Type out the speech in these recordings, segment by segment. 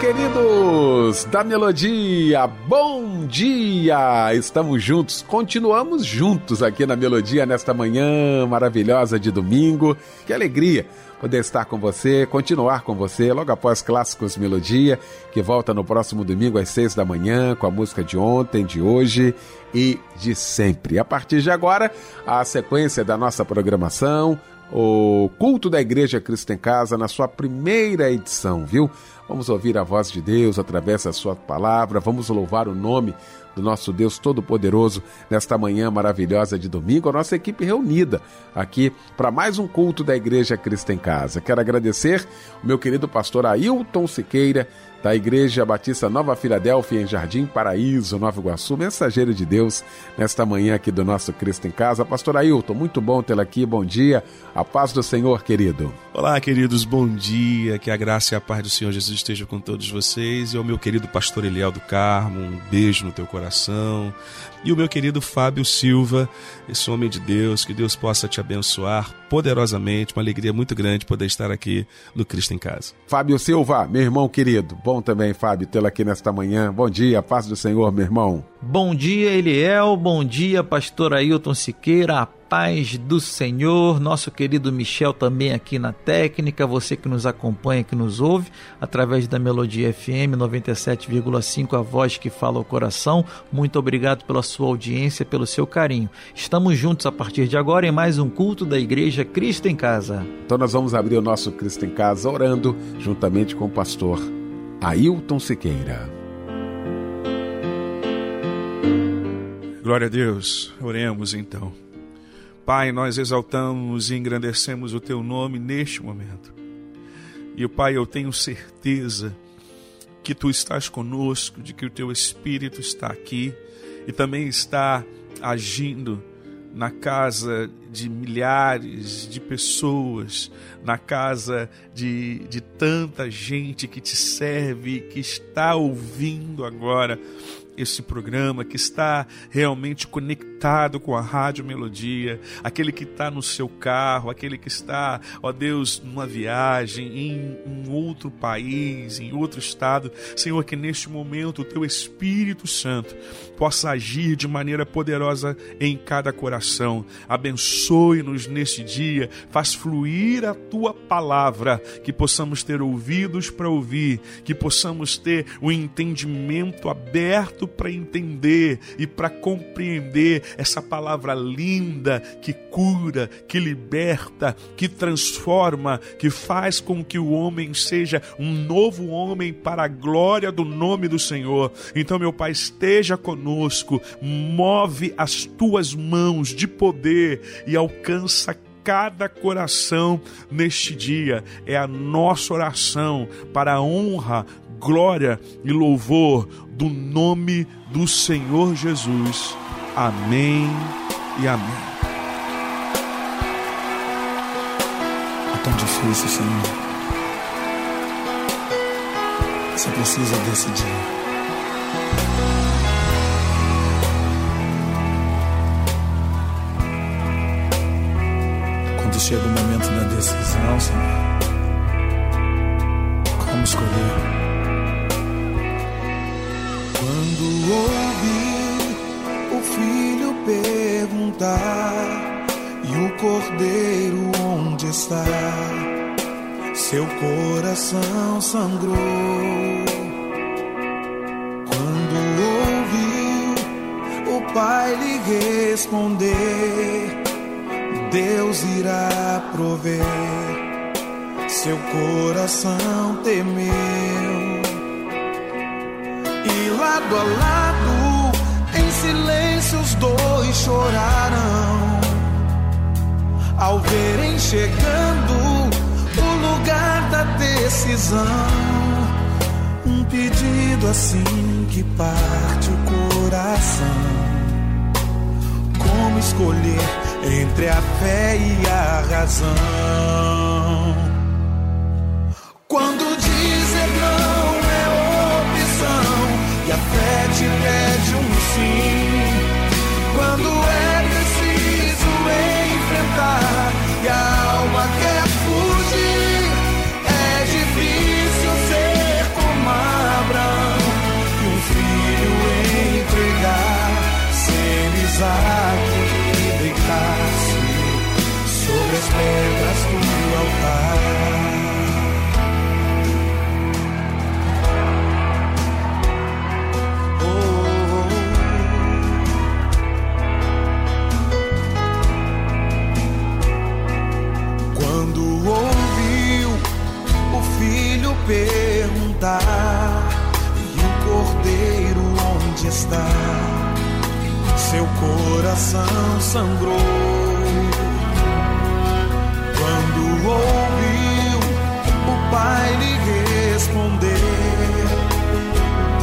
Queridos da Melodia, bom dia! Estamos juntos, continuamos juntos aqui na Melodia nesta manhã maravilhosa de domingo. Que alegria poder estar com você, continuar com você logo após Clássicos Melodia, que volta no próximo domingo às seis da manhã com a música de ontem, de hoje e de sempre. A partir de agora, a sequência da nossa programação, o culto da Igreja Cristo em Casa na sua primeira edição, viu? Vamos ouvir a voz de Deus através da sua palavra, vamos louvar o nome do nosso Deus Todo-Poderoso nesta manhã maravilhosa de domingo, a nossa equipe reunida aqui para mais um culto da Igreja Cristo em Casa. Quero agradecer o meu querido pastor Ailton Siqueira, da Igreja Batista Nova Filadélfia, em Jardim Paraíso, Nova Iguaçu, mensageiro de Deus, nesta manhã aqui do nosso Cristo em Casa. Pastor Ailton, muito bom tê-la aqui, bom dia, a paz do Senhor, querido. Olá, queridos, bom dia, que a graça e a paz do Senhor Jesus esteja com todos vocês. E ao meu querido pastor Eliel do Carmo, um beijo no teu coração, e o meu querido Fábio Silva, esse homem de Deus, que Deus possa te abençoar poderosamente, uma alegria muito grande poder estar aqui no Cristo em Casa. Fábio Silva, meu irmão querido, bom também, Fábio, tê-lo aqui nesta manhã. Bom dia, paz do Senhor, meu irmão. Bom dia, Eliel, bom dia, pastor Ailton Siqueira, a paz do Senhor, nosso querido Michel também aqui na técnica, você que nos acompanha, que nos ouve, através da Melodia FM 97,5, a voz que fala o coração, muito obrigado pela sua audiência, pelo seu carinho. Estamos juntos a partir de agora em mais um culto da Igreja Cristo em Casa. Então nós vamos abrir o nosso Cristo em Casa orando juntamente com o pastor Ailton Siqueira. Glória a Deus, oremos então. Pai, nós exaltamos e engrandecemos o teu nome neste momento. E, Pai, eu tenho certeza que tu estás conosco, de que o teu Espírito está aqui e também está agindo na casa de milhares de pessoas, na casa de, de tanta gente que te serve, que está ouvindo agora esse programa, que está realmente conectado com a Rádio Melodia, aquele que está no seu carro, aquele que está, ó Deus, numa viagem, em um outro país, em outro estado. Senhor, que neste momento o teu Espírito Santo possa agir de maneira poderosa em cada coração. Abençoe-nos neste dia, faz fluir a tua palavra, que possamos ter ouvidos para ouvir, que possamos ter o entendimento aberto para entender e para compreender essa palavra linda que cura, que liberta, que transforma, que faz com que o homem seja um novo homem para a glória do nome do Senhor. Então, meu Pai, esteja conosco, move as tuas mãos de poder e alcança cada coração neste dia. É a nossa oração para a honra, glória e louvor do nome do Senhor Jesus. Amém e amém. É tão difícil, Senhor. Você precisa decidir. Quando chega o momento da decisão, Senhor, como escolher? Quando e o cordeiro onde está, seu coração sangrou. Quando ouvi o pai lhe responder, Deus irá prover, seu coração temeu. Lado a lado, silêncio os dois chorarão. Ao verem chegando o lugar da decisão, um pedido assim que parte o coração. Como escolher entre a fé e a razão. E a fé te pede um sim. Perguntar e o cordeiro onde está, seu coração sangrou. Quando ouviu o pai lhe responder,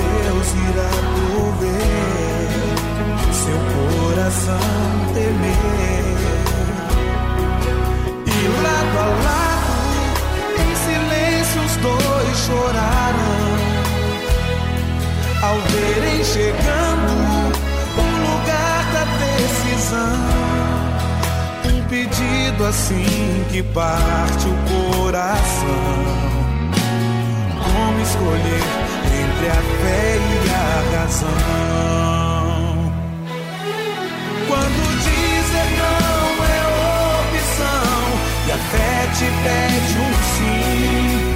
Deus irá prover, seu coração temer. E lado a lado, os dois choraram. Ao verem chegando o lugar da decisão. Um pedido assim que parte o coração. Como escolher entre a fé e a razão? Quando dizer não é opção e a fé te pede um sim.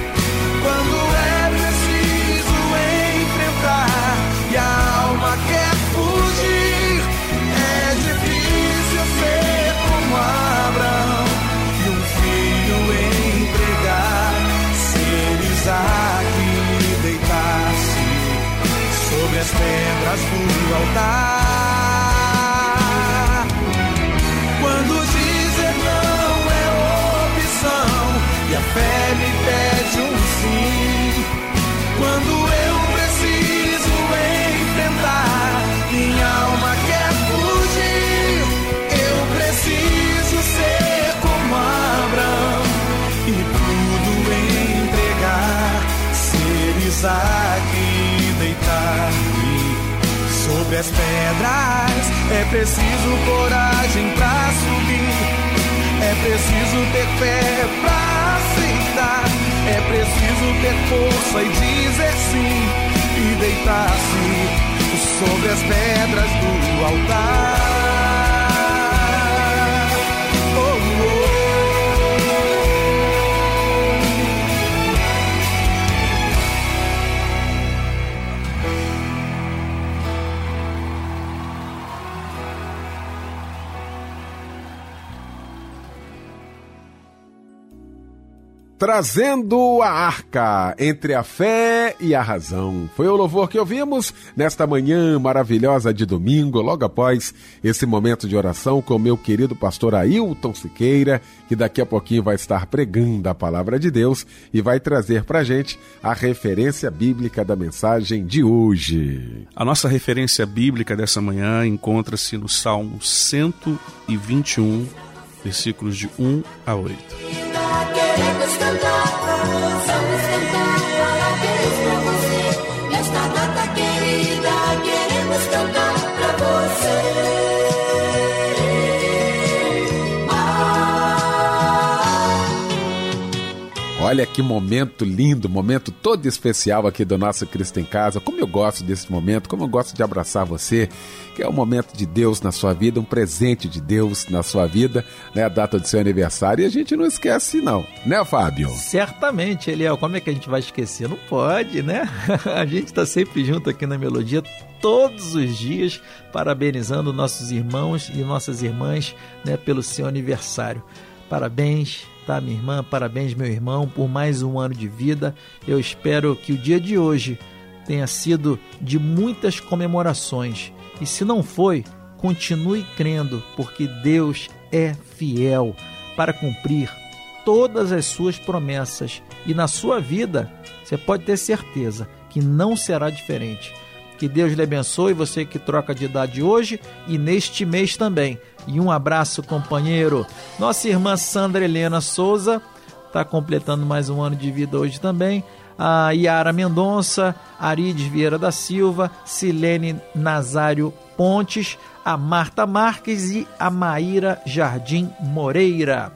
As pedras. É preciso coragem pra subir. É preciso ter fé pra aceitar. É preciso ter força e dizer sim. E deitar-se sobre as pedras do altar. Trazendo a arca entre a fé e a razão. Foi o louvor que ouvimos nesta manhã maravilhosa de domingo, logo após esse momento de oração com meu querido pastor Ailton Siqueira, que daqui a pouquinho vai estar pregando a palavra de Deus e vai trazer pra gente a referência bíblica da mensagem de hoje. A nossa referência bíblica dessa manhã encontra-se no Salmo 121, versículos de 1 a 8. Queremos cantar, vamos cantar parabéns pra você. Nesta data querida, queremos cantar Olha que momento lindo, momento todo especial aqui do nosso Cristo em Casa. Como eu gosto desse momento, como eu gosto de abraçar você, que é um momento de Deus na sua vida, um presente de Deus na sua vida, né? A data do seu aniversário e a gente não esquece não, né, Fábio? Certamente, Eliel, como é que a gente vai esquecer? Não pode, né? A gente está sempre junto aqui na Melodia, todos os dias, parabenizando nossos irmãos e nossas irmãs né, pelo seu aniversário. Parabéns, tá, minha irmã? Parabéns, meu irmão, por mais um ano de vida. Eu espero que o dia de hoje tenha sido de muitas comemorações. E se não foi, continue crendo, porque Deus é fiel para cumprir todas as suas promessas. E na sua vida, você pode ter certeza que não será diferente. Que Deus lhe abençoe, você que troca de idade hoje e neste mês também. E um abraço, companheiro. Nossa irmã Sandra Helena Souza está completando mais um ano de vida hoje também. A Yara Mendonça, Arides Vieira da Silva, Silene Nazário Pontes, a Marta Marques e a Maíra Jardim Moreira.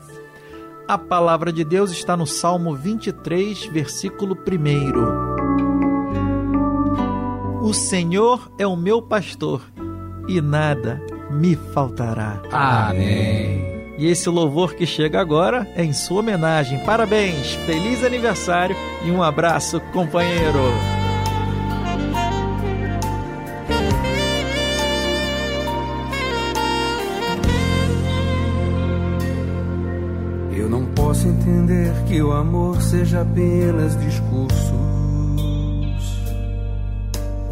A palavra de Deus está no Salmo 23, versículo 1. O Senhor é o meu pastor e nada me faltará. Amém. E esse louvor que chega agora é em sua homenagem. Parabéns, feliz aniversário e um abraço, companheiro. Eu não posso entender que o amor seja apenas discursos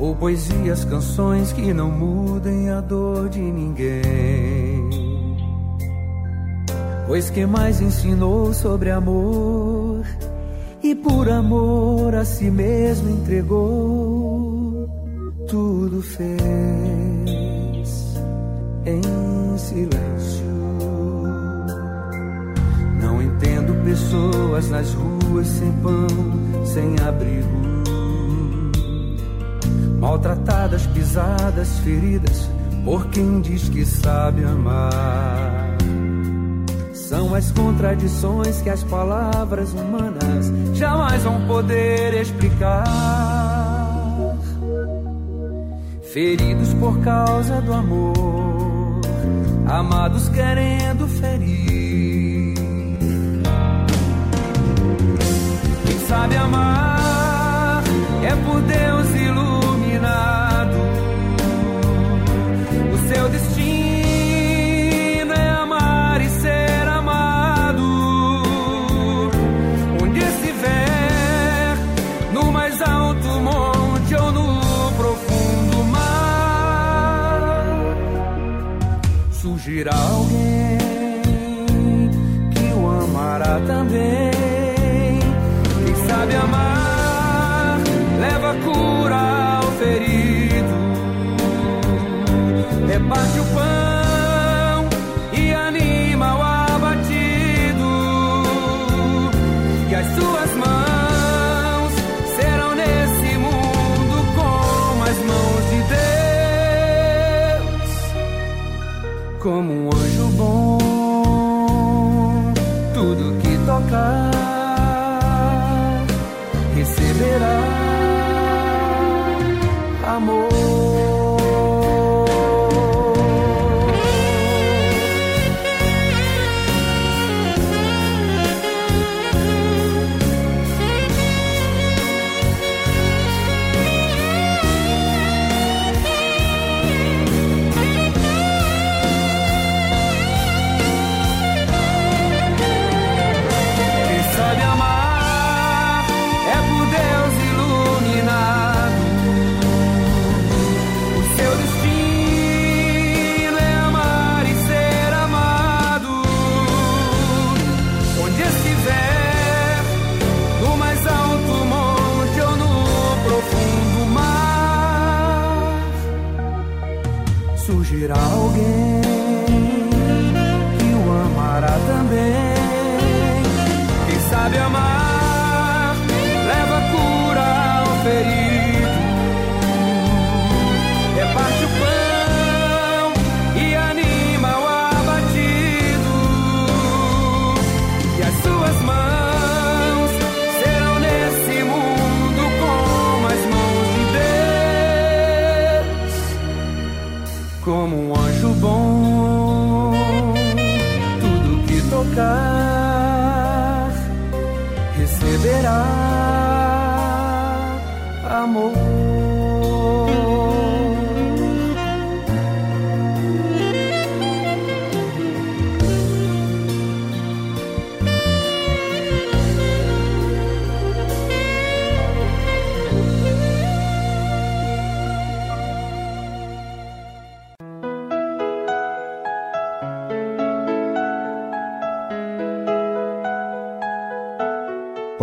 ou poesias, canções que não mudem a dor de ninguém. Pois quem mais ensinou sobre amor e por amor a si mesmo entregou, tudo fez em silêncio. Não entendo pessoas nas ruas sem pão, sem abrigo. Maltratadas, pisadas, feridas por quem diz que sabe amar. São as contradições que as palavras humanas jamais vão poder explicar. Feridos por causa do amor, amados querendo ferir. Quem sabe amar é por Deus iluminado. O seu destino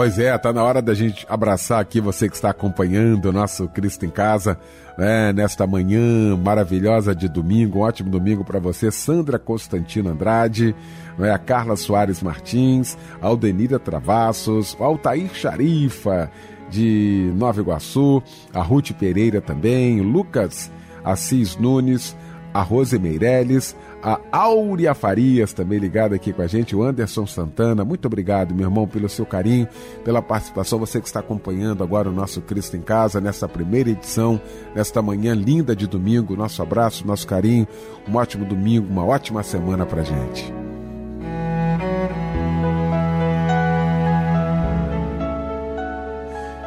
Pois é, tá na hora da gente abraçar aqui você que está acompanhando o nosso Cristo em Casa, né, nesta manhã maravilhosa de domingo, um ótimo domingo para você, Sandra Constantino Andrade, né, a Carla Soares Martins, Aldenira Travassos, o Altair Charifa, de Nova Iguaçu, a Ruth Pereira também, Lucas Assis Nunes, a Rose Meirelles, a Áurea Farias também ligada aqui com a gente, o Anderson Santana. Muito obrigado, meu irmão, pelo seu carinho, pela participação. Você que está acompanhando agora o nosso Cristo em Casa, nessa primeira edição, nesta manhã linda de domingo. Nosso abraço, nosso carinho. Um ótimo domingo, uma ótima semana para gente.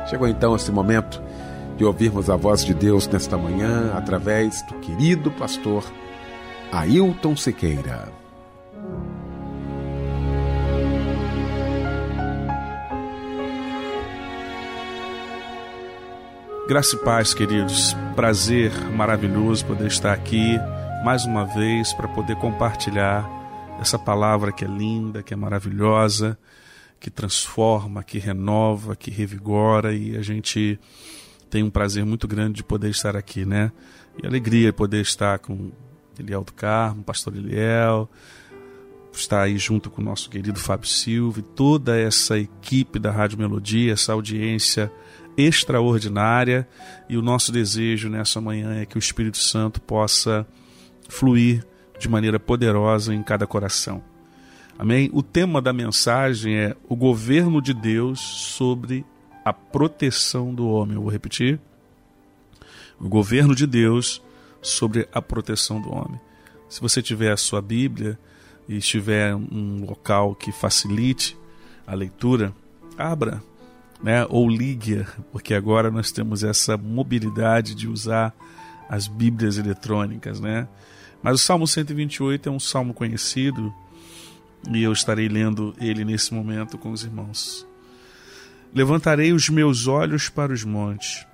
Chegou então esse momento de ouvirmos a voz de Deus nesta manhã através do querido pastor Ailton Sequeira. Graça e paz, queridos. Prazer maravilhoso poder estar aqui mais uma vez para poder compartilhar essa palavra que é linda, que é maravilhosa, que transforma, que renova, que revigora e a gente tem um prazer muito grande de poder estar aqui, né? E alegria poder estar com Eliel do Carmo, pastor Eliel, está aí junto com o nosso querido Fábio Silva e toda essa equipe da Rádio Melodia, essa audiência extraordinária. E o nosso desejo nessa manhã é que o Espírito Santo possa fluir de maneira poderosa em cada coração. Amém? O tema da mensagem é o governo de Deus sobre a proteção do homem. Eu vou repetir. O governo de Deus sobre a proteção do homem. Se você tiver a sua Bíblia e estiver um local que facilite a leitura, abra, né, ou ligue, porque agora nós temos essa mobilidade de usar as Bíblias eletrônicas, né? Mas o Salmo 128 é um salmo conhecido e eu estarei lendo ele nesse momento com os irmãos. Levantarei os meus olhos para os montes,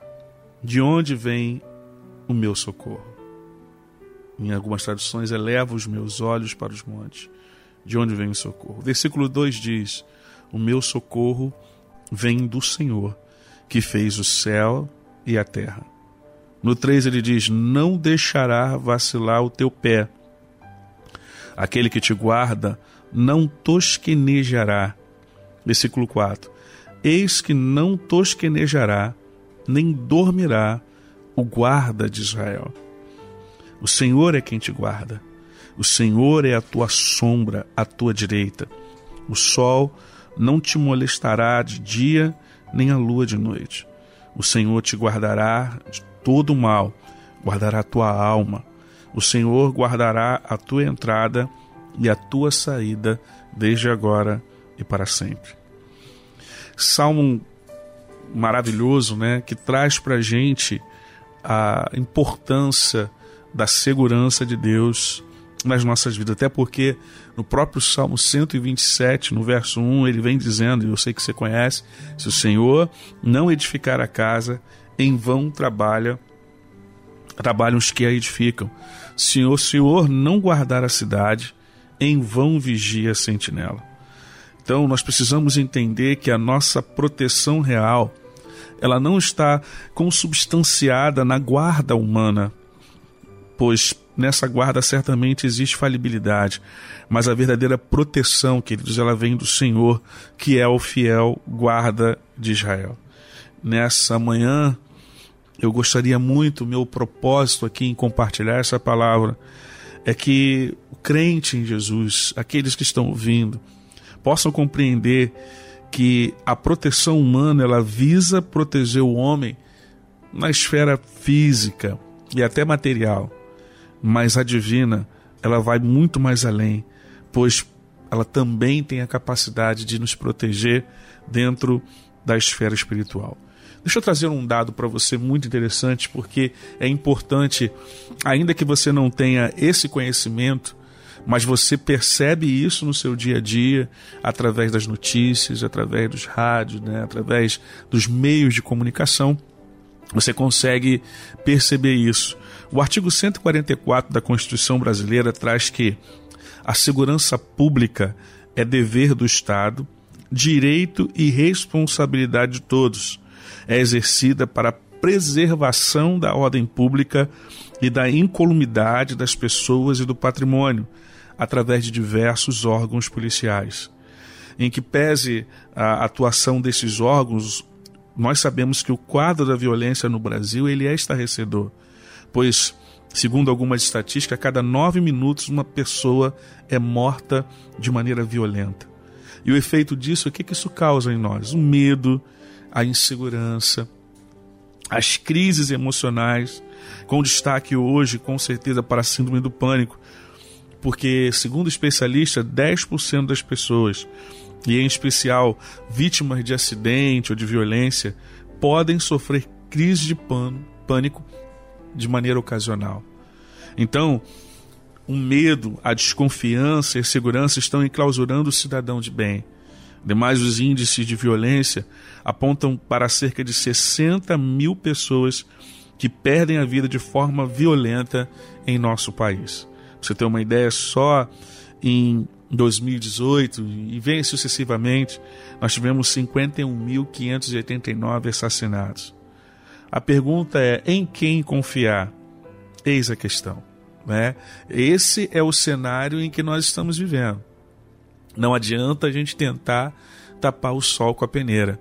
de onde vem o meu socorro. Em algumas traduções, eleva os meus olhos para os montes, de onde vem o socorro. Versículo 2 diz: O meu socorro vem do Senhor, que fez o céu e a terra. No 3 ele diz: Não deixará vacilar o teu pé. Aquele que te guarda não tosquenejará. Versículo 4: Eis que não tosquenejará, nem dormirá o guarda de Israel. O Senhor é quem te guarda. O Senhor é a tua sombra à tua direita. O sol não te molestará de dia, nem a lua de noite. O Senhor te guardará de todo mal, guardará a tua alma. O Senhor guardará a tua entrada e a tua saída, desde agora e para sempre. Salmo maravilhoso, né, que traz para a gente a importância da segurança de Deus nas nossas vidas. Até porque no próprio Salmo 127, no verso 1, ele vem dizendo, e eu sei que você conhece: se o Senhor não edificar a casa, em vão trabalha, trabalham os que a edificam. Se o Senhor não guardar a cidade, em vão vigia a sentinela. Então nós precisamos entender que a nossa proteção real ela não está consubstanciada na guarda humana, pois nessa guarda certamente existe falibilidade, mas a verdadeira proteção, queridos, ela vem do Senhor, que é o fiel guarda de Israel. Nessa manhã, eu gostaria muito, meu propósito aqui em compartilhar essa palavra é que o crente em Jesus, aqueles que estão ouvindo, possam compreender que a proteção humana ela visa proteger o homem na esfera física e até material mas a divina, ela vai muito mais além, pois ela também tem a capacidade de nos proteger dentro da esfera espiritual. Deixa eu trazer um dado para você muito interessante, porque é importante, ainda que você não tenha esse conhecimento, mas você percebe isso no seu dia a dia, através das notícias, através dos rádios, né, através dos meios de comunicação, você consegue perceber isso. O artigo 144 da Constituição Brasileira traz que a segurança pública é dever do Estado, direito e responsabilidade de todos. É exercida para preservação da ordem pública e da incolumidade das pessoas e do patrimônio, através de diversos órgãos policiais. Em que pese a atuação desses órgãos, nós sabemos que o quadro da violência no Brasil ele é estarrecedor, pois, segundo algumas estatísticas, a cada nove minutos uma pessoa é morta de maneira violenta. E o efeito disso, o que, que isso causa em nós? O medo, a insegurança, as crises emocionais, com destaque hoje, com certeza, para a síndrome do pânico, porque, segundo especialistas, 10% das pessoas, e em especial vítimas de acidente ou de violência, podem sofrer crise de pânico de maneira ocasional. Então, o medo, a desconfiança e a segurança estão enclausurando o cidadão de bem. Demais, os índices de violência apontam para cerca de 60 mil pessoas que perdem a vida de forma violenta em nosso país. você ter uma ideia, só em 2018 e vem sucessivamente, nós tivemos 51.589 assassinados. A pergunta é: em quem confiar? Eis a questão. Né? Esse é o cenário em que nós estamos vivendo. Não adianta a gente tentar tapar o sol com a peneira.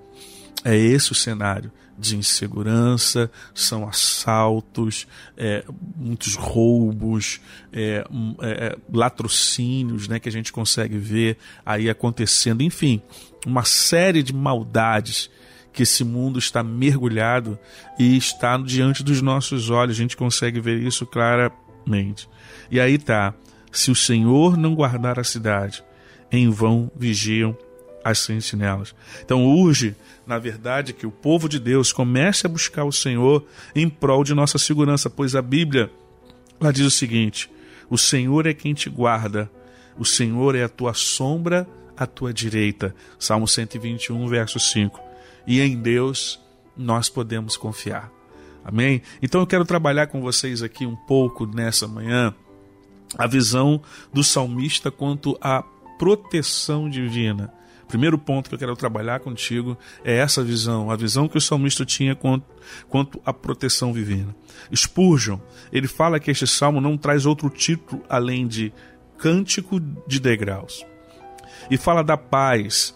É esse o cenário de insegurança, são assaltos, é, muitos roubos, é, é, é, latrocínios né, que a gente consegue ver aí acontecendo, enfim, uma série de maldades que esse mundo está mergulhado e está diante dos nossos olhos, a gente consegue ver isso claramente. E aí tá, se o Senhor não guardar a cidade, em vão vigiam as sentinelas. Então urge, na verdade, que o povo de Deus comece a buscar o Senhor em prol de nossa segurança, pois a Bíblia lá diz o seguinte: o Senhor é quem te guarda, o Senhor é a tua sombra à tua direita. Salmo 121, verso 5. E em Deus nós podemos confiar. Amém? Então eu quero trabalhar com vocês aqui um pouco nessa manhã a visão do salmista quanto à proteção divina. Primeiro ponto que eu quero trabalhar contigo é essa visão, a visão que o salmista tinha quanto, quanto à proteção divina. Spurgeon, ele fala que este salmo não traz outro título além de Cântico de Degraus. E fala da paz,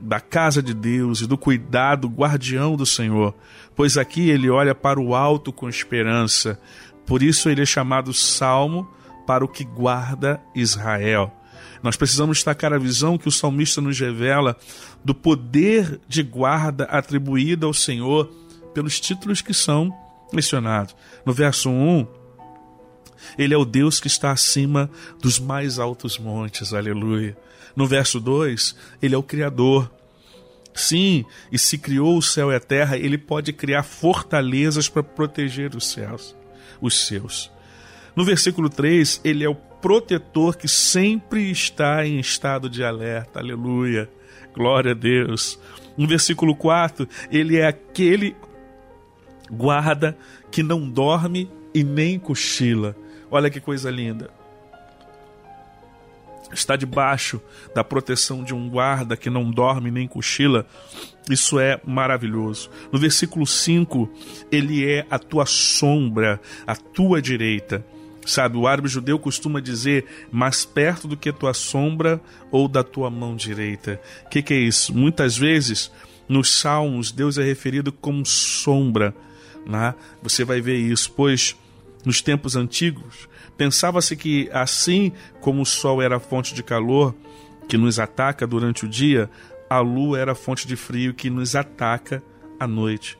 da casa de Deus e do cuidado guardião do Senhor, pois aqui ele olha para o alto com esperança. Por isso ele é chamado Salmo para o que guarda Israel. Nós precisamos destacar a visão que o salmista nos revela do poder de guarda atribuído ao Senhor pelos títulos que são mencionados. No verso 1, ele é o Deus que está acima dos mais altos montes, aleluia. No verso 2, ele é o Criador. Sim, e se criou o céu e a terra, ele pode criar fortalezas para proteger os céus, os seus. No versículo 3, ele é o protetor que sempre está em estado de alerta. Aleluia. Glória a Deus. No versículo 4, ele é aquele guarda que não dorme e nem cochila. Olha que coisa linda. Está debaixo da proteção de um guarda que não dorme nem cochila. Isso é maravilhoso. No versículo 5, ele é a tua sombra, a tua direita. Sabe, o árabe judeu costuma dizer mais perto do que tua sombra ou da tua mão direita. O que, que é isso? Muitas vezes nos salmos Deus é referido como sombra. Né? Você vai ver isso, pois nos tempos antigos pensava-se que assim como o sol era a fonte de calor que nos ataca durante o dia, a lua era a fonte de frio que nos ataca à noite.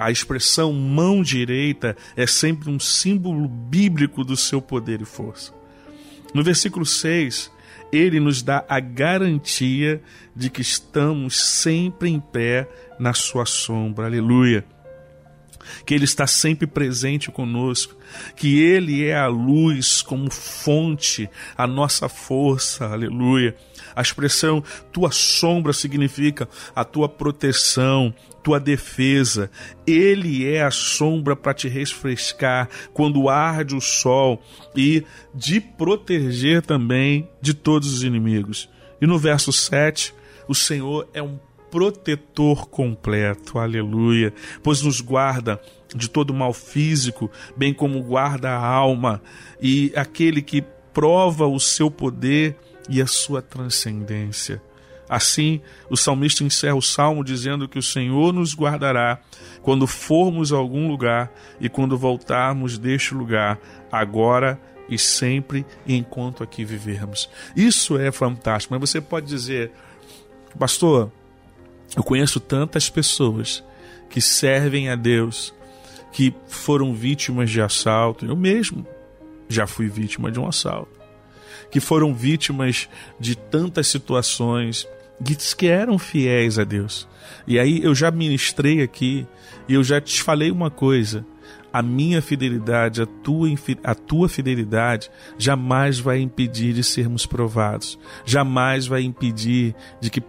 A expressão mão direita é sempre um símbolo bíblico do seu poder e força. No versículo 6, ele nos dá a garantia de que estamos sempre em pé na sua sombra. Aleluia. Que ele está sempre presente conosco, que ele é a luz como fonte, a nossa força. Aleluia. A expressão tua sombra significa a tua proteção, tua defesa. Ele é a sombra para te refrescar quando arde o sol e de proteger também de todos os inimigos. E no verso 7, O Senhor é um protetor completo, aleluia, pois nos guarda de todo mal físico, bem como guarda a alma, e aquele que prova o seu poder e a sua transcendência. Assim, o salmista encerra o salmo dizendo que o Senhor nos guardará quando formos a algum lugar e quando voltarmos deste lugar, agora e sempre, enquanto aqui vivermos. Isso é fantástico. Mas você pode dizer, pastor, eu conheço tantas pessoas que servem a Deus, que foram vítimas de assalto. Eu mesmo já fui vítima de um assalto. Que foram vítimas de tantas situações que eram fiéis a Deus. E aí eu já ministrei aqui e eu já te falei uma coisa. A minha fidelidade, a tua, a tua fidelidade jamais vai impedir de sermos provados, jamais vai impedir de que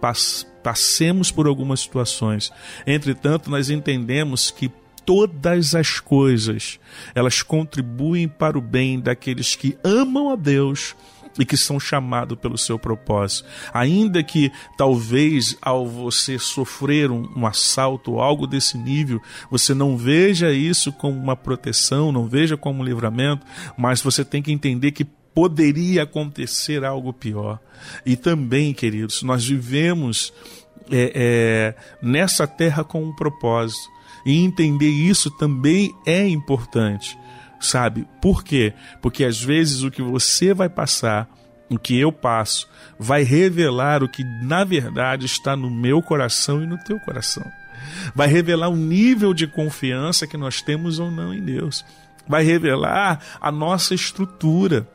passemos por algumas situações. Entretanto, nós entendemos que todas as coisas elas contribuem para o bem daqueles que amam a Deus e que são chamados pelo seu propósito. Ainda que talvez ao você sofrer um, um assalto ou algo desse nível, você não veja isso como uma proteção, não veja como um livramento, mas você tem que entender que poderia acontecer algo pior. E também, queridos, nós vivemos é, é, nessa terra com um propósito. E entender isso também é importante sabe? Por quê? Porque às vezes o que você vai passar, o que eu passo, vai revelar o que na verdade está no meu coração e no teu coração. Vai revelar o nível de confiança que nós temos ou não em Deus. Vai revelar a nossa estrutura.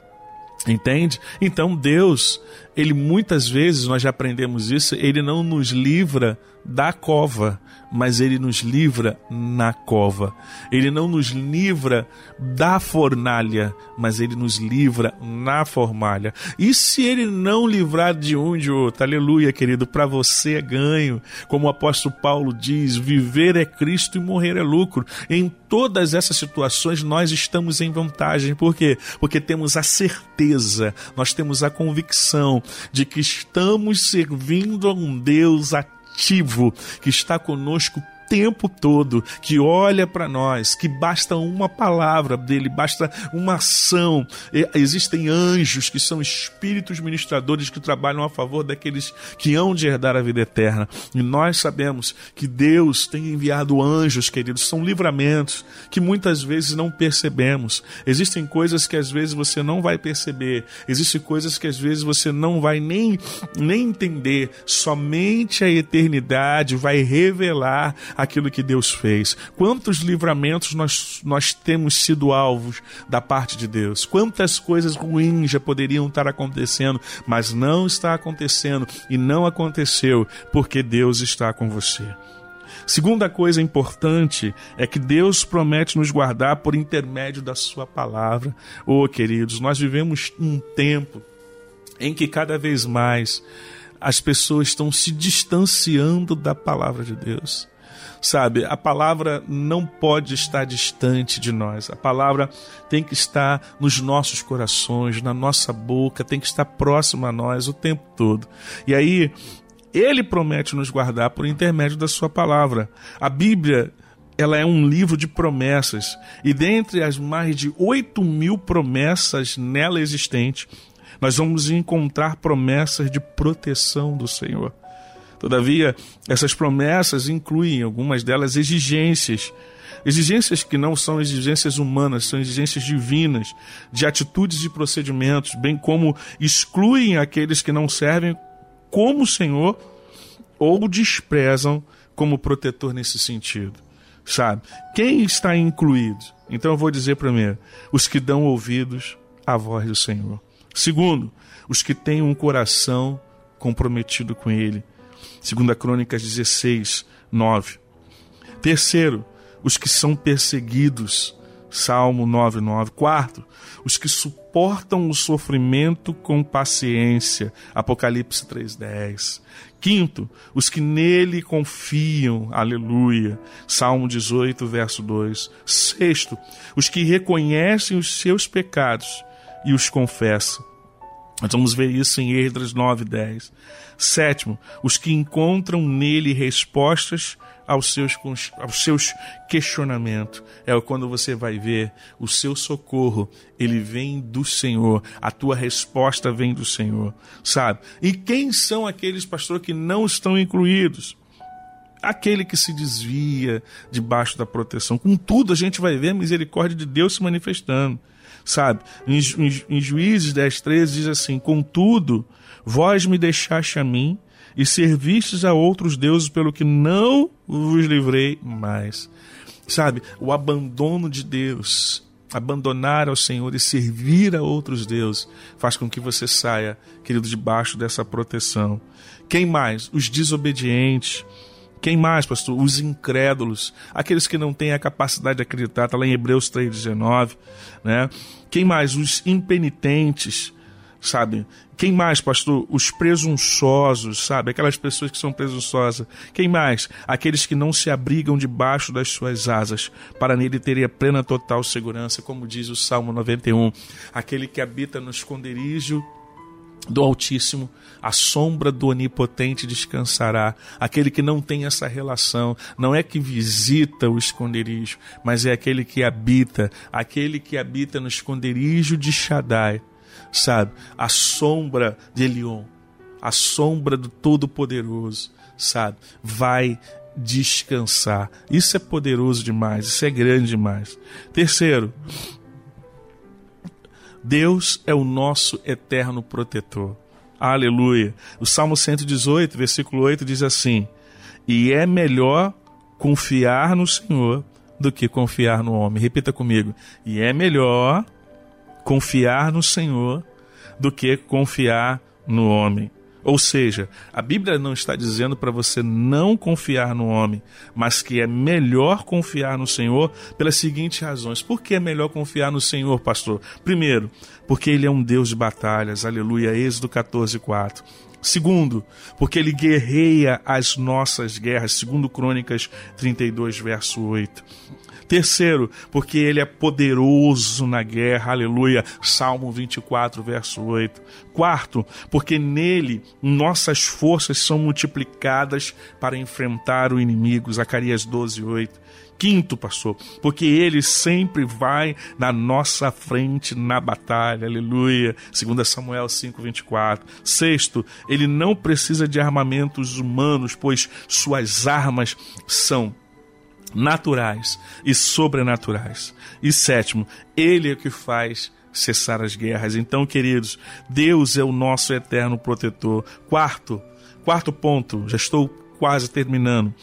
Entende? Então Deus, ele muitas vezes nós já aprendemos isso, ele não nos livra da cova, mas ele nos livra na cova. Ele não nos livra da fornalha, mas ele nos livra na formalha. E se ele não livrar de um de outro, aleluia, querido, para você é ganho. Como o apóstolo Paulo diz: viver é Cristo e morrer é lucro. Em todas essas situações nós estamos em vantagem. Por quê? Porque temos a certeza, nós temos a convicção de que estamos servindo a um Deus ativo ativo que está conosco tempo todo, que olha para nós, que basta uma palavra dele, basta uma ação. Existem anjos que são espíritos ministradores que trabalham a favor daqueles que hão de herdar a vida eterna. E nós sabemos que Deus tem enviado anjos, queridos, são livramentos que muitas vezes não percebemos. Existem coisas que às vezes você não vai perceber, existem coisas que às vezes você não vai nem, nem entender. Somente a eternidade vai revelar aquilo que Deus fez. Quantos livramentos nós, nós temos sido alvos da parte de Deus? Quantas coisas ruins já poderiam estar acontecendo, mas não está acontecendo e não aconteceu porque Deus está com você. Segunda coisa importante é que Deus promete nos guardar por intermédio da Sua palavra. Oh, queridos, nós vivemos um tempo em que cada vez mais as pessoas estão se distanciando da palavra de Deus. Sabe, a palavra não pode estar distante de nós. A palavra tem que estar nos nossos corações, na nossa boca, tem que estar próxima a nós o tempo todo. E aí, ele promete nos guardar por intermédio da sua palavra. A Bíblia ela é um livro de promessas, e dentre as mais de 8 mil promessas nela existentes, nós vamos encontrar promessas de proteção do Senhor. Todavia, essas promessas incluem, algumas delas, exigências. Exigências que não são exigências humanas, são exigências divinas, de atitudes e procedimentos, bem como excluem aqueles que não servem como Senhor ou desprezam como protetor nesse sentido. Sabe? Quem está incluído? Então eu vou dizer primeiro: os que dão ouvidos à voz do Senhor. Segundo, os que têm um coração comprometido com Ele. Segunda Crônicas 16, 9. Terceiro, os que são perseguidos. Salmo 9, 9. Quarto, os que suportam o sofrimento com paciência. Apocalipse 3, 10. Quinto, os que nele confiam. Aleluia. Salmo 18, verso 2. Sexto, os que reconhecem os seus pecados e os confessam. Nós vamos ver isso em Esdras 9, 10. Sétimo, os que encontram nele respostas aos seus, aos seus questionamentos. É quando você vai ver o seu socorro, ele vem do Senhor, a tua resposta vem do Senhor, sabe? E quem são aqueles, pastor, que não estão incluídos? Aquele que se desvia debaixo da proteção. Contudo, a gente vai ver a misericórdia de Deus se manifestando sabe? Em, em, em Juízes 10, 13 diz assim: Contudo, vós me deixaste a mim e servistes a outros deuses pelo que não vos livrei mais. Sabe, o abandono de Deus, abandonar ao Senhor e servir a outros deuses, faz com que você saia, querido, debaixo dessa proteção. Quem mais? Os desobedientes quem mais, pastor? Os incrédulos, aqueles que não têm a capacidade de acreditar, está lá em Hebreus 3,19. Né? Quem mais? Os impenitentes, sabe? Quem mais, pastor? Os presunçosos, sabe? Aquelas pessoas que são presunçosas. Quem mais? Aqueles que não se abrigam debaixo das suas asas, para nele terem a plena total segurança, como diz o Salmo 91. Aquele que habita no esconderijo do Altíssimo, a sombra do Onipotente descansará. Aquele que não tem essa relação, não é que visita o esconderijo, mas é aquele que habita, aquele que habita no esconderijo de Shaddai, sabe? A sombra de Elion, a sombra do Todo-Poderoso, sabe? Vai descansar. Isso é poderoso demais, isso é grande demais. Terceiro, Deus é o nosso eterno protetor. Aleluia. O Salmo 118, versículo 8 diz assim: E é melhor confiar no Senhor do que confiar no homem. Repita comigo. E é melhor confiar no Senhor do que confiar no homem. Ou seja, a Bíblia não está dizendo para você não confiar no homem, mas que é melhor confiar no Senhor pelas seguintes razões. Por que é melhor confiar no Senhor, pastor? Primeiro, porque ele é um Deus de batalhas. Aleluia. Êxodo 14, 4. Segundo, porque ele guerreia as nossas guerras, segundo Crônicas 32, verso 8. Terceiro, porque ele é poderoso na guerra, aleluia. Salmo 24, verso 8. Quarto, porque nele nossas forças são multiplicadas para enfrentar o inimigo, Zacarias 12, 8. Quinto, pastor, porque ele sempre vai na nossa frente na batalha, aleluia. 2 Samuel 5:24. Sexto, ele não precisa de armamentos humanos, pois suas armas são naturais e sobrenaturais. E sétimo, Ele é o que faz cessar as guerras. Então, queridos, Deus é o nosso eterno protetor. Quarto, quarto ponto, já estou quase terminando.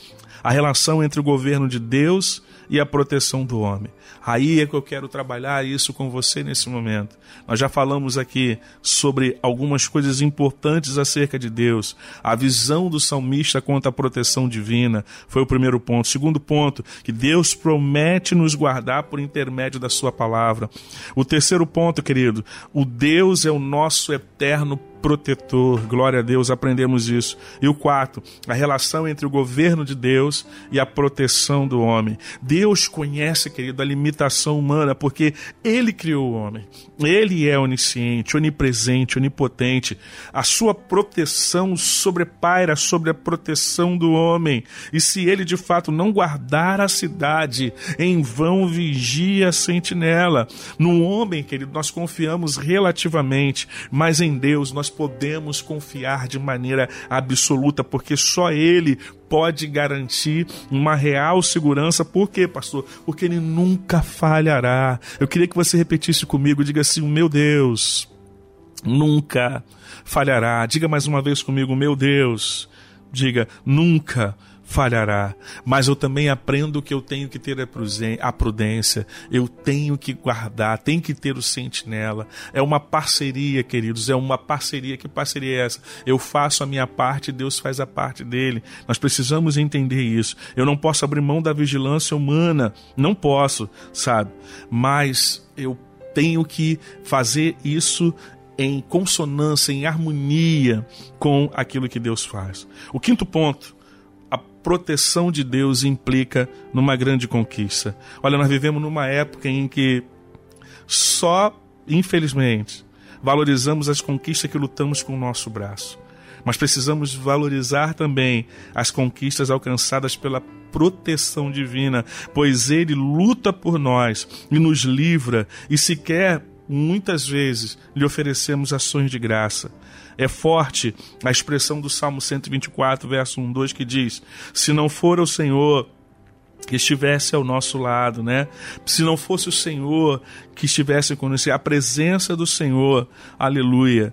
A relação entre o governo de Deus e a proteção do homem. Aí é que eu quero trabalhar isso com você nesse momento. Nós já falamos aqui sobre algumas coisas importantes acerca de Deus. A visão do salmista quanto à proteção divina foi o primeiro ponto. Segundo ponto, que Deus promete nos guardar por intermédio da sua palavra. O terceiro ponto, querido, o Deus é o nosso eterno protetor. Glória a Deus, aprendemos isso. E o quarto, a relação entre o governo de Deus e a proteção do homem. Deus conhece, querido, a limitação humana, porque Ele criou o homem. Ele é onisciente, onipresente, onipotente. A sua proteção sobrepaira sobre a proteção do homem. E se ele de fato não guardar a cidade, em vão vigia a sentinela. No homem, querido, nós confiamos relativamente, mas em Deus nós podemos confiar de maneira absoluta, porque só Ele pode garantir uma real segurança. Por quê, pastor? Porque Ele nunca falhará. Eu queria que você repetisse comigo, diga assim: meu Deus, nunca falhará. Diga mais uma vez comigo, meu Deus. Diga, nunca falhará falhará, mas eu também aprendo que eu tenho que ter a prudência, eu tenho que guardar, tem que ter o sentinela. É uma parceria, queridos, é uma parceria. Que parceria é essa? Eu faço a minha parte, Deus faz a parte dele. Nós precisamos entender isso. Eu não posso abrir mão da vigilância humana, não posso, sabe? Mas eu tenho que fazer isso em consonância, em harmonia com aquilo que Deus faz. O quinto ponto proteção de Deus implica numa grande conquista. Olha, nós vivemos numa época em que só, infelizmente, valorizamos as conquistas que lutamos com o nosso braço. Mas precisamos valorizar também as conquistas alcançadas pela proteção divina, pois Ele luta por nós e nos livra, e sequer muitas vezes lhe oferecemos ações de graça. É forte a expressão do Salmo 124, verso 1, 2, que diz: Se não for o Senhor que estivesse ao nosso lado, né? Se não fosse o Senhor que estivesse conosco, a presença do Senhor, aleluia.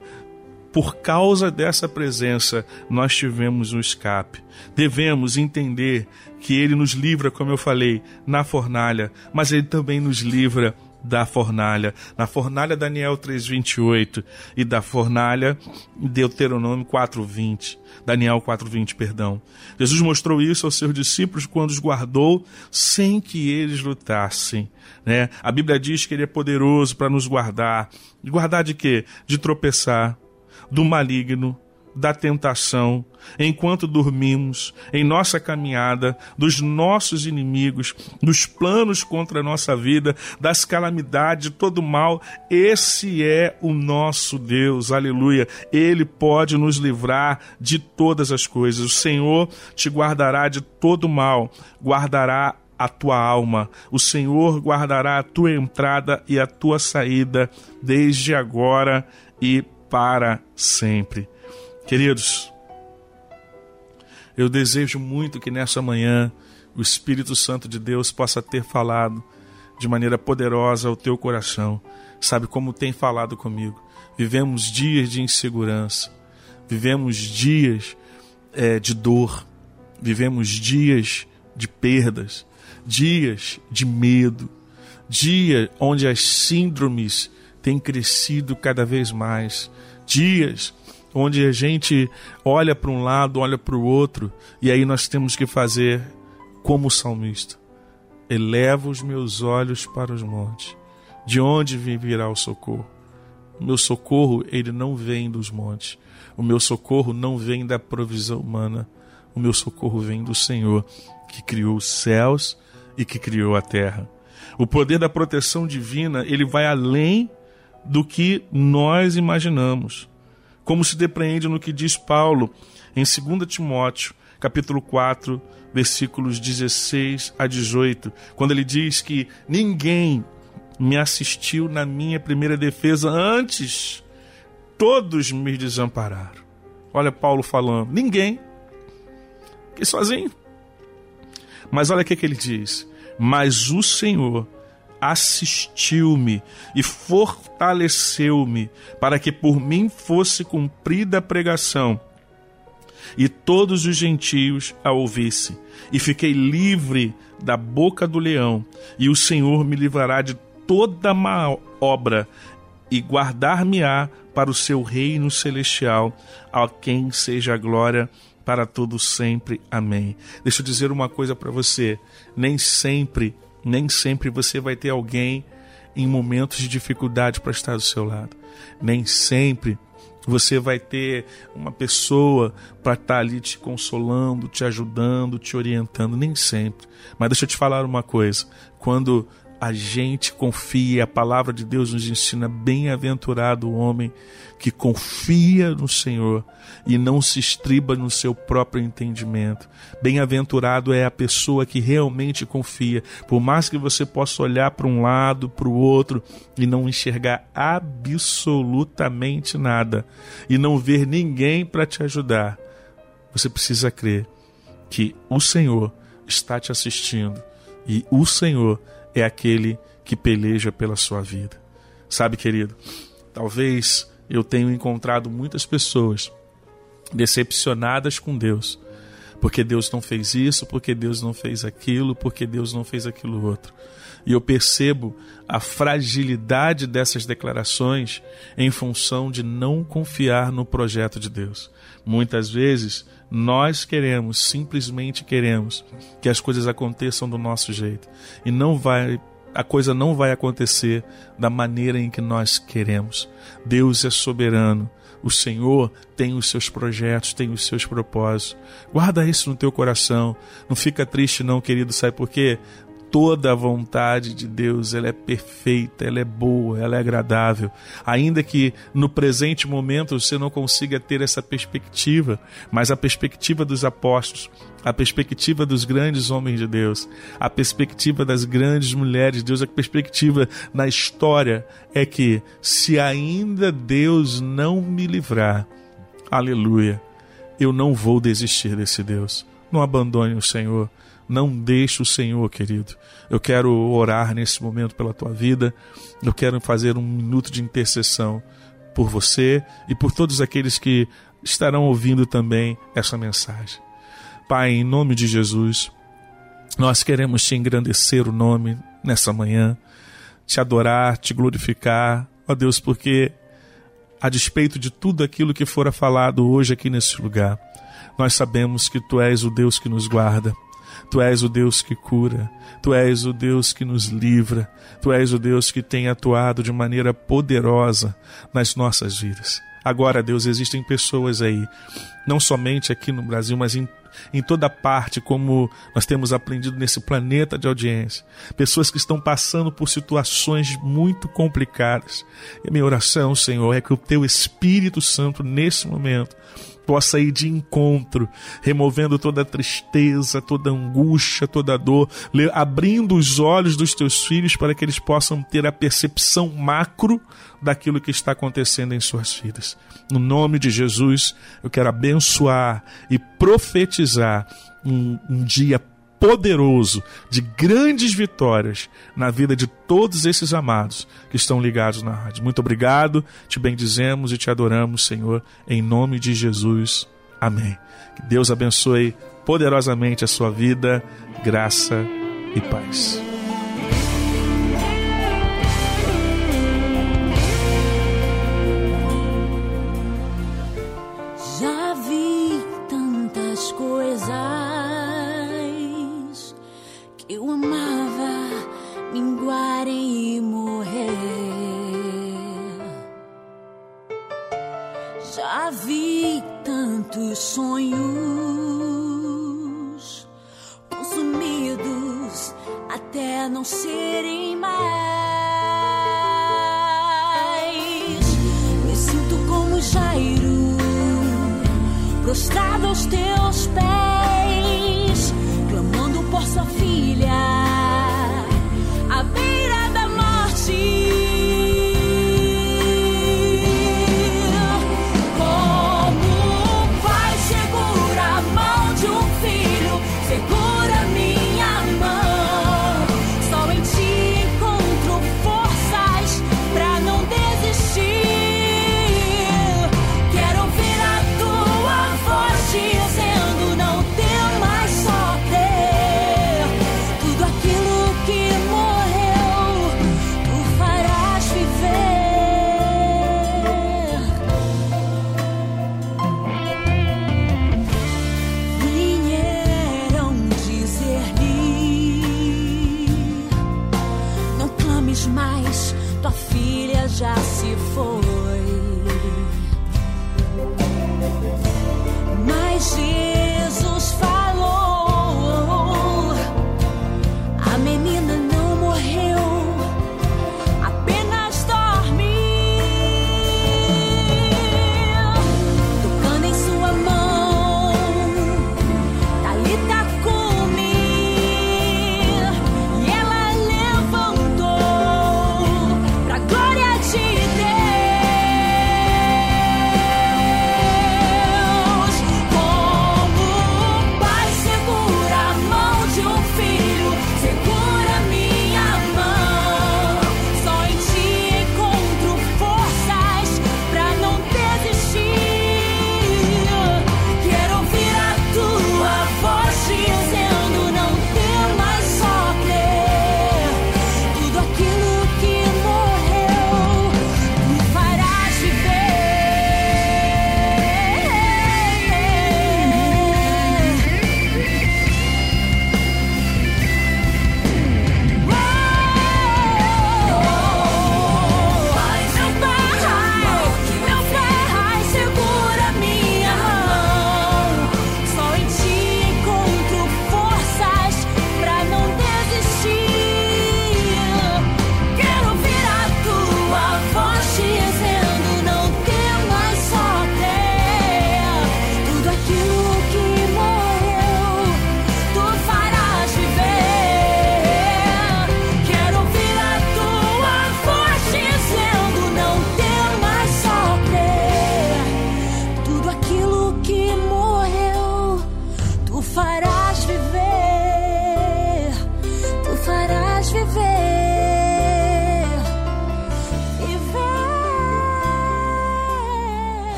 Por causa dessa presença, nós tivemos um escape. Devemos entender que Ele nos livra, como eu falei, na fornalha, mas Ele também nos livra da fornalha, na fornalha Daniel 3:28 e da fornalha Deuteronômio 4:20, Daniel 4:20, perdão. Jesus mostrou isso aos seus discípulos quando os guardou sem que eles lutassem, né? A Bíblia diz que ele é poderoso para nos guardar. Guardar de quê? De tropeçar, do maligno, da tentação, enquanto dormimos, em nossa caminhada, dos nossos inimigos, dos planos contra a nossa vida, das calamidades, de todo mal. Esse é o nosso Deus, aleluia. Ele pode nos livrar de todas as coisas. O Senhor te guardará de todo mal, guardará a tua alma. O Senhor guardará a tua entrada e a tua saída, desde agora e para sempre. Queridos, eu desejo muito que nessa manhã o Espírito Santo de Deus possa ter falado de maneira poderosa ao teu coração. Sabe como tem falado comigo? Vivemos dias de insegurança, vivemos dias é, de dor, vivemos dias de perdas, dias de medo, dia onde as síndromes têm crescido cada vez mais, dias onde a gente olha para um lado, olha para o outro, e aí nós temos que fazer como o salmista: eleva os meus olhos para os montes, de onde virá o socorro? O meu socorro, ele não vem dos montes, o meu socorro não vem da provisão humana, o meu socorro vem do Senhor, que criou os céus e que criou a terra. O poder da proteção divina, ele vai além do que nós imaginamos como se depreende no que diz Paulo em 2 Timóteo, capítulo 4, versículos 16 a 18, quando ele diz que ninguém me assistiu na minha primeira defesa antes, todos me desampararam. Olha Paulo falando, ninguém, que sozinho. Mas olha o que, que ele diz: Mas o Senhor assistiu-me e fortaleceu-me, para que por mim fosse cumprida a pregação, e todos os gentios a ouvissem. E fiquei livre da boca do leão, e o Senhor me livrará de toda má obra, e guardar-me-á para o seu reino celestial, a quem seja a glória para todos sempre. Amém. Deixa eu dizer uma coisa para você: nem sempre nem sempre você vai ter alguém em momentos de dificuldade para estar do seu lado. Nem sempre você vai ter uma pessoa para estar ali te consolando, te ajudando, te orientando. Nem sempre. Mas deixa eu te falar uma coisa: quando a gente confia, a palavra de Deus nos ensina: bem-aventurado o homem que confia no Senhor e não se estriba no seu próprio entendimento. Bem-aventurado é a pessoa que realmente confia, por mais que você possa olhar para um lado, para o outro e não enxergar absolutamente nada e não ver ninguém para te ajudar. Você precisa crer que o Senhor está te assistindo e o Senhor é aquele que peleja pela sua vida. Sabe, querido, talvez eu tenha encontrado muitas pessoas decepcionadas com Deus, porque Deus não fez isso, porque Deus não fez aquilo, porque Deus não fez aquilo outro. E eu percebo a fragilidade dessas declarações em função de não confiar no projeto de Deus. Muitas vezes nós queremos, simplesmente queremos, que as coisas aconteçam do nosso jeito. E não vai a coisa não vai acontecer da maneira em que nós queremos. Deus é soberano. O Senhor tem os seus projetos, tem os seus propósitos. Guarda isso no teu coração. Não fica triste não, querido, sabe por quê? Toda a vontade de Deus, ela é perfeita, ela é boa, ela é agradável. Ainda que no presente momento você não consiga ter essa perspectiva, mas a perspectiva dos apóstolos, a perspectiva dos grandes homens de Deus, a perspectiva das grandes mulheres de Deus, a perspectiva na história é que se ainda Deus não me livrar, aleluia, eu não vou desistir desse Deus. Não abandone o Senhor não deixe o Senhor, querido. Eu quero orar nesse momento pela tua vida. Eu quero fazer um minuto de intercessão por você e por todos aqueles que estarão ouvindo também essa mensagem. Pai, em nome de Jesus, nós queremos te engrandecer o nome nessa manhã, te adorar, te glorificar, ó Deus, porque a despeito de tudo aquilo que fora falado hoje aqui nesse lugar, nós sabemos que tu és o Deus que nos guarda. Tu és o Deus que cura, Tu és o Deus que nos livra, Tu és o Deus que tem atuado de maneira poderosa nas nossas vidas. Agora, Deus, existem pessoas aí, não somente aqui no Brasil, mas em, em toda parte, como nós temos aprendido nesse planeta de audiência. Pessoas que estão passando por situações muito complicadas. E a minha oração, Senhor, é que o Teu Espírito Santo, nesse momento, possa ir de encontro, removendo toda tristeza, toda angústia, toda dor, abrindo os olhos dos teus filhos para que eles possam ter a percepção macro daquilo que está acontecendo em suas vidas. No nome de Jesus, eu quero abençoar e profetizar um, um dia poderoso de grandes vitórias na vida de todos esses amados que estão ligados na rádio. Muito obrigado, te bendizemos e te adoramos, Senhor, em nome de Jesus. Amém. Que Deus abençoe poderosamente a sua vida, graça e paz. muitos sonhos consumidos até não serem mais. Me sinto como Jairo, prostrado aos teus pés.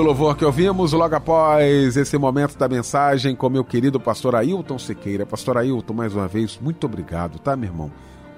Lindo louvor que ouvimos logo após esse momento da mensagem com meu querido pastor Ailton Sequeira. Pastor Ailton, mais uma vez, muito obrigado, tá, meu irmão?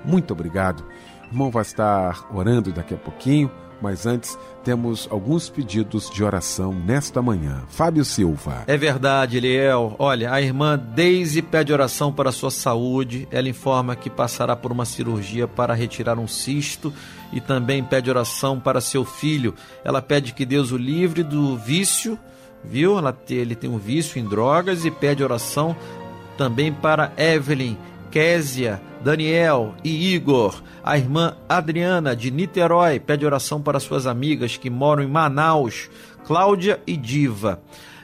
Muito obrigado. O irmão vai estar orando daqui a pouquinho, mas antes temos alguns pedidos de oração nesta manhã. Fábio Silva. É verdade, Eliel. Olha, a irmã Deise pede oração para sua saúde. Ela informa que passará por uma cirurgia para retirar um cisto e também pede oração para seu filho. Ela pede que Deus o livre do vício, viu? Ela, ele tem um vício em drogas e pede oração também para Evelyn, Késia, Daniel e Igor. A irmã Adriana de Niterói pede oração para suas amigas que moram em Manaus, Cláudia e Diva.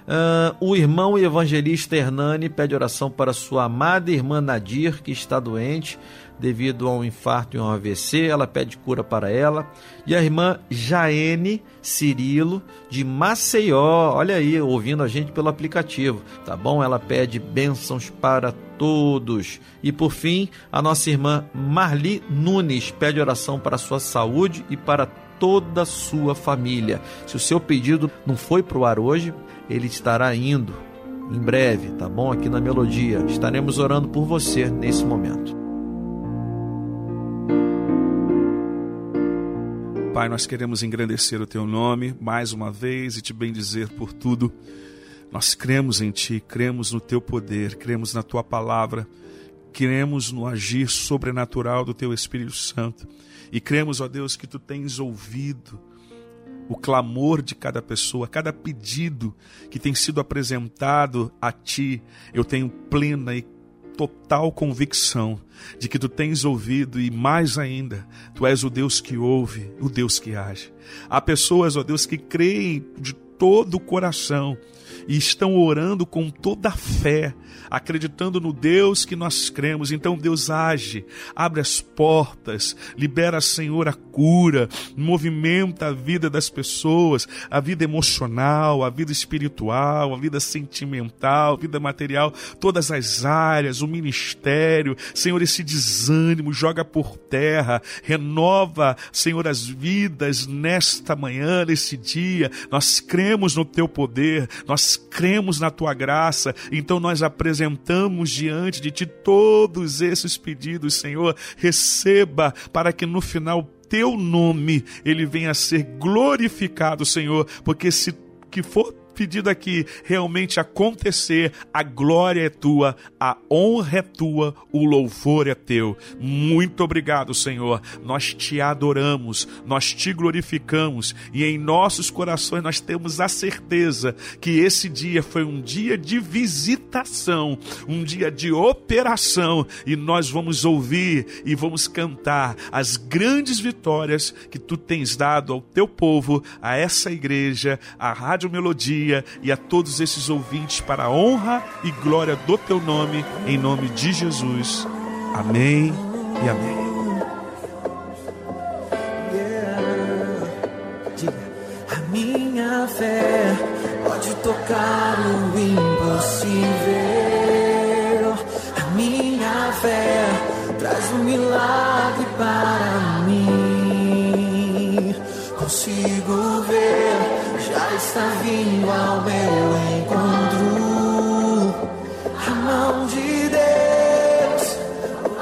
Uh, o irmão evangelista Hernani pede oração para sua amada irmã Nadir, que está doente devido a um infarto e um AVC. Ela pede cura para ela. E a irmã Jaene Cirilo, de Maceió, olha aí, ouvindo a gente pelo aplicativo, tá bom? Ela pede bênçãos para todos. E por fim, a nossa irmã Marli Nunes pede oração para sua saúde e para toda a sua família. Se o seu pedido não foi para o ar hoje, ele estará indo em breve, tá bom? Aqui na Melodia. Estaremos orando por você nesse momento. Pai, nós queremos engrandecer o teu nome mais uma vez e te bendizer por tudo. Nós cremos em ti, cremos no teu poder, cremos na tua palavra, cremos no agir sobrenatural do teu Espírito Santo e cremos, ó Deus, que tu tens ouvido o clamor de cada pessoa, cada pedido que tem sido apresentado a ti, eu tenho plena e total convicção de que tu tens ouvido e mais ainda, tu és o Deus que ouve, o Deus que age. Há pessoas, ó Deus, que creem de todo o coração e estão orando com toda a fé, acreditando no Deus que nós cremos. Então Deus age, abre as portas, libera, Senhor, a cura, movimenta a vida das pessoas, a vida emocional, a vida espiritual, a vida sentimental, a vida material, todas as áreas, o ministério. Senhor, esse desânimo joga por terra, renova, Senhor, as vidas nesta manhã, nesse dia. Nós cremos no teu poder, nós cremos na tua graça, então nós apresentamos diante de ti todos esses pedidos, Senhor. Receba para que no final teu nome ele venha a ser glorificado, Senhor, porque se que for pedido aqui realmente acontecer, a glória é tua, a honra é tua, o louvor é teu. Muito obrigado, Senhor. Nós te adoramos, nós te glorificamos e em nossos corações nós temos a certeza que esse dia foi um dia de visitação, um dia de operação e nós vamos ouvir e vamos cantar as grandes vitórias que tu tens dado ao teu povo, a essa igreja, a Rádio Melodia e a todos esses ouvintes para a honra e glória do teu nome, em nome de Jesus. Amém e amém. Minha fé pode tocar o impossível. A minha fé traz um milagre para mim. Está vindo ao meu encontro. A mão de Deus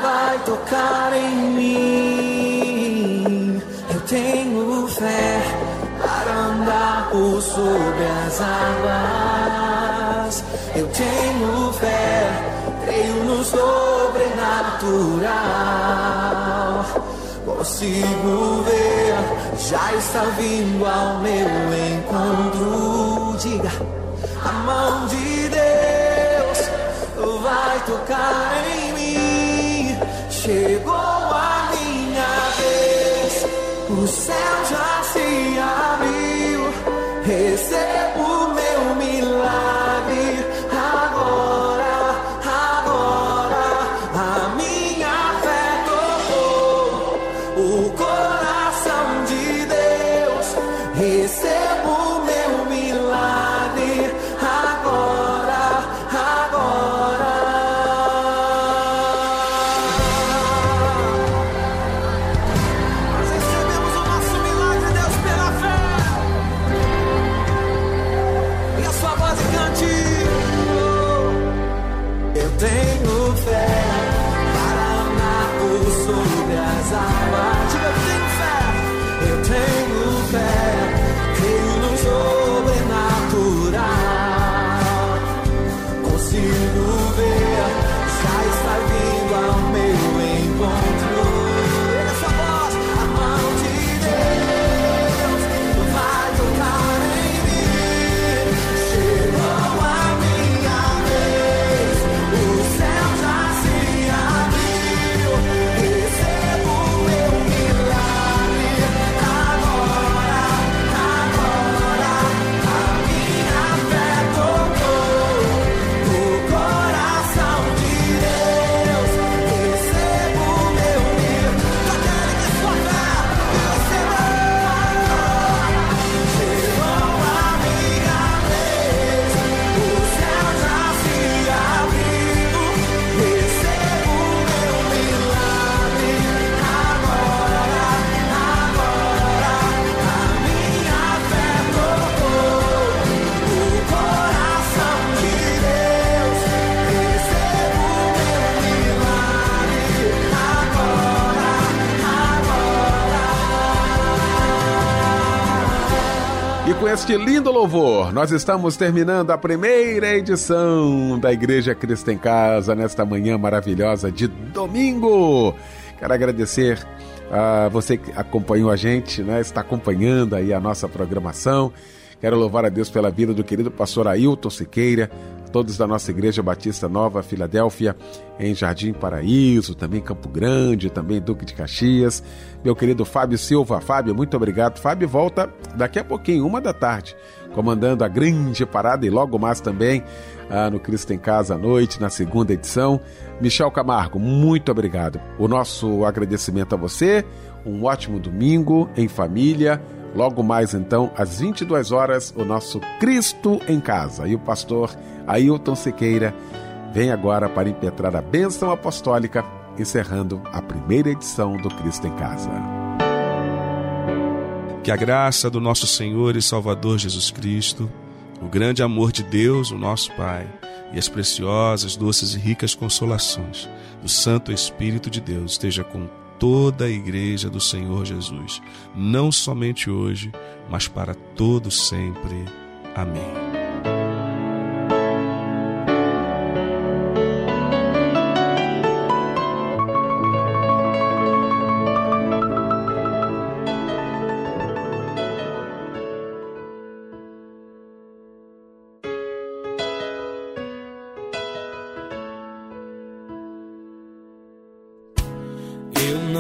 vai tocar em mim. Eu tenho fé para andar por sobre as águas. Eu tenho fé, creio no sobrenatural. Consigo ver já está vindo ao meu encontro. Diga, a mão de Deus vai tocar em mim. Chegou a minha vez, o céu já se abriu. Recebo este lindo louvor, nós estamos terminando a primeira edição da Igreja Cristo em Casa nesta manhã maravilhosa de domingo. Quero agradecer a você que acompanhou a gente, né? Está acompanhando aí a nossa programação. Quero louvar a Deus pela vida do querido pastor Ailton Siqueira, todos da nossa Igreja Batista Nova Filadélfia, em Jardim Paraíso, também Campo Grande, também Duque de Caxias. Meu querido Fábio Silva. Fábio, muito obrigado. Fábio volta daqui a pouquinho, uma da tarde, comandando a grande parada e logo mais também ah, no Cristo em Casa à noite, na segunda edição. Michel Camargo, muito obrigado. O nosso agradecimento a você. Um ótimo domingo em família Logo mais então, às 22 horas, o nosso Cristo em Casa. E o pastor Ailton Sequeira vem agora para impetrar a bênção apostólica, encerrando a primeira edição do Cristo em Casa. Que a graça do nosso Senhor e Salvador Jesus Cristo, o grande amor de Deus, o nosso Pai, e as preciosas, doces e ricas consolações do Santo Espírito de Deus esteja com toda a igreja do Senhor Jesus, não somente hoje, mas para todo sempre. Amém.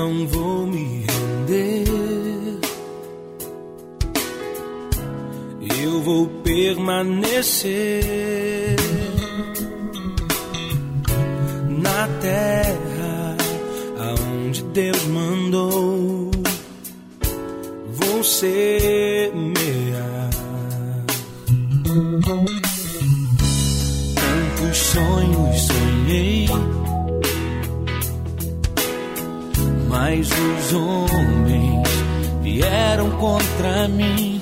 não vou me render. Eu vou permanecer na terra aonde Deus mandou. Você. atiraram contra mim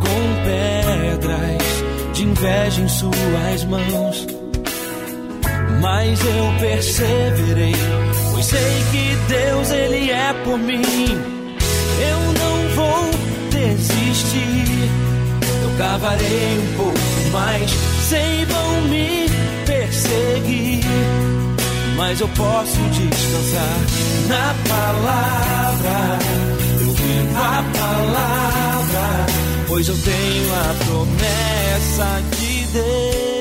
com pedras de inveja em suas mãos. Mas eu perseverei, pois sei que Deus ele é por mim. Eu não vou desistir. Eu cavarei um pouco mais, sei vão me perseguir, mas eu posso descansar na palavra palavra, eu vivo a palavra, pois eu tenho a promessa de Deus.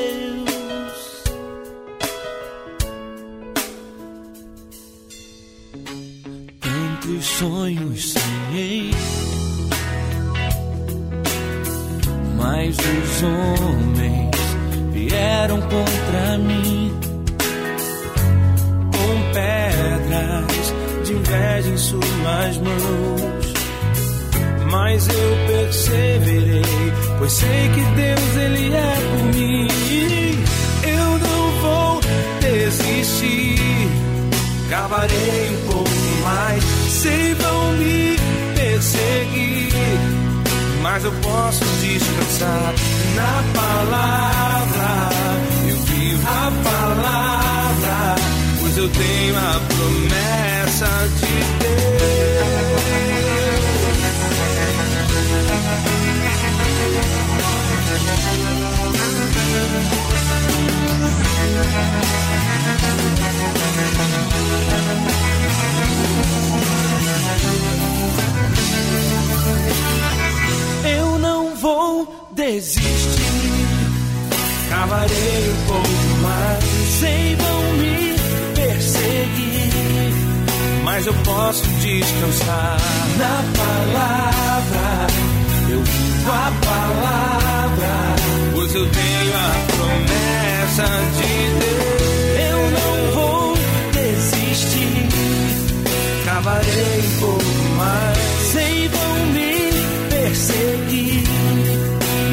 sei que Deus ele é por mim. Eu não vou desistir. Cavarei um pouco mais, sei vão me perseguir, mas eu posso descansar na palavra. Eu vivo a palavra, pois eu tenho a promessa de Deus. Eu não vou desistir, cavarei um pouco mais. Sei vão me perseguir, mas eu posso descansar na palavra. Eu vivo a palavra pois eu tenho a promessa de Deus. Eu não vou desistir, cavarei um pouco mais. Sei vão me perseguir,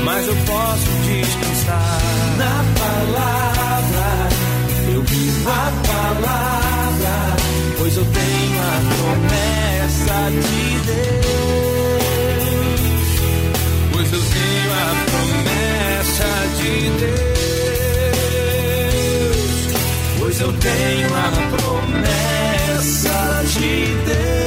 mas eu posso descansar na palavra. Eu vivo a palavra, pois eu tenho a promessa de Deus. Eu tenho a promessa de Deus.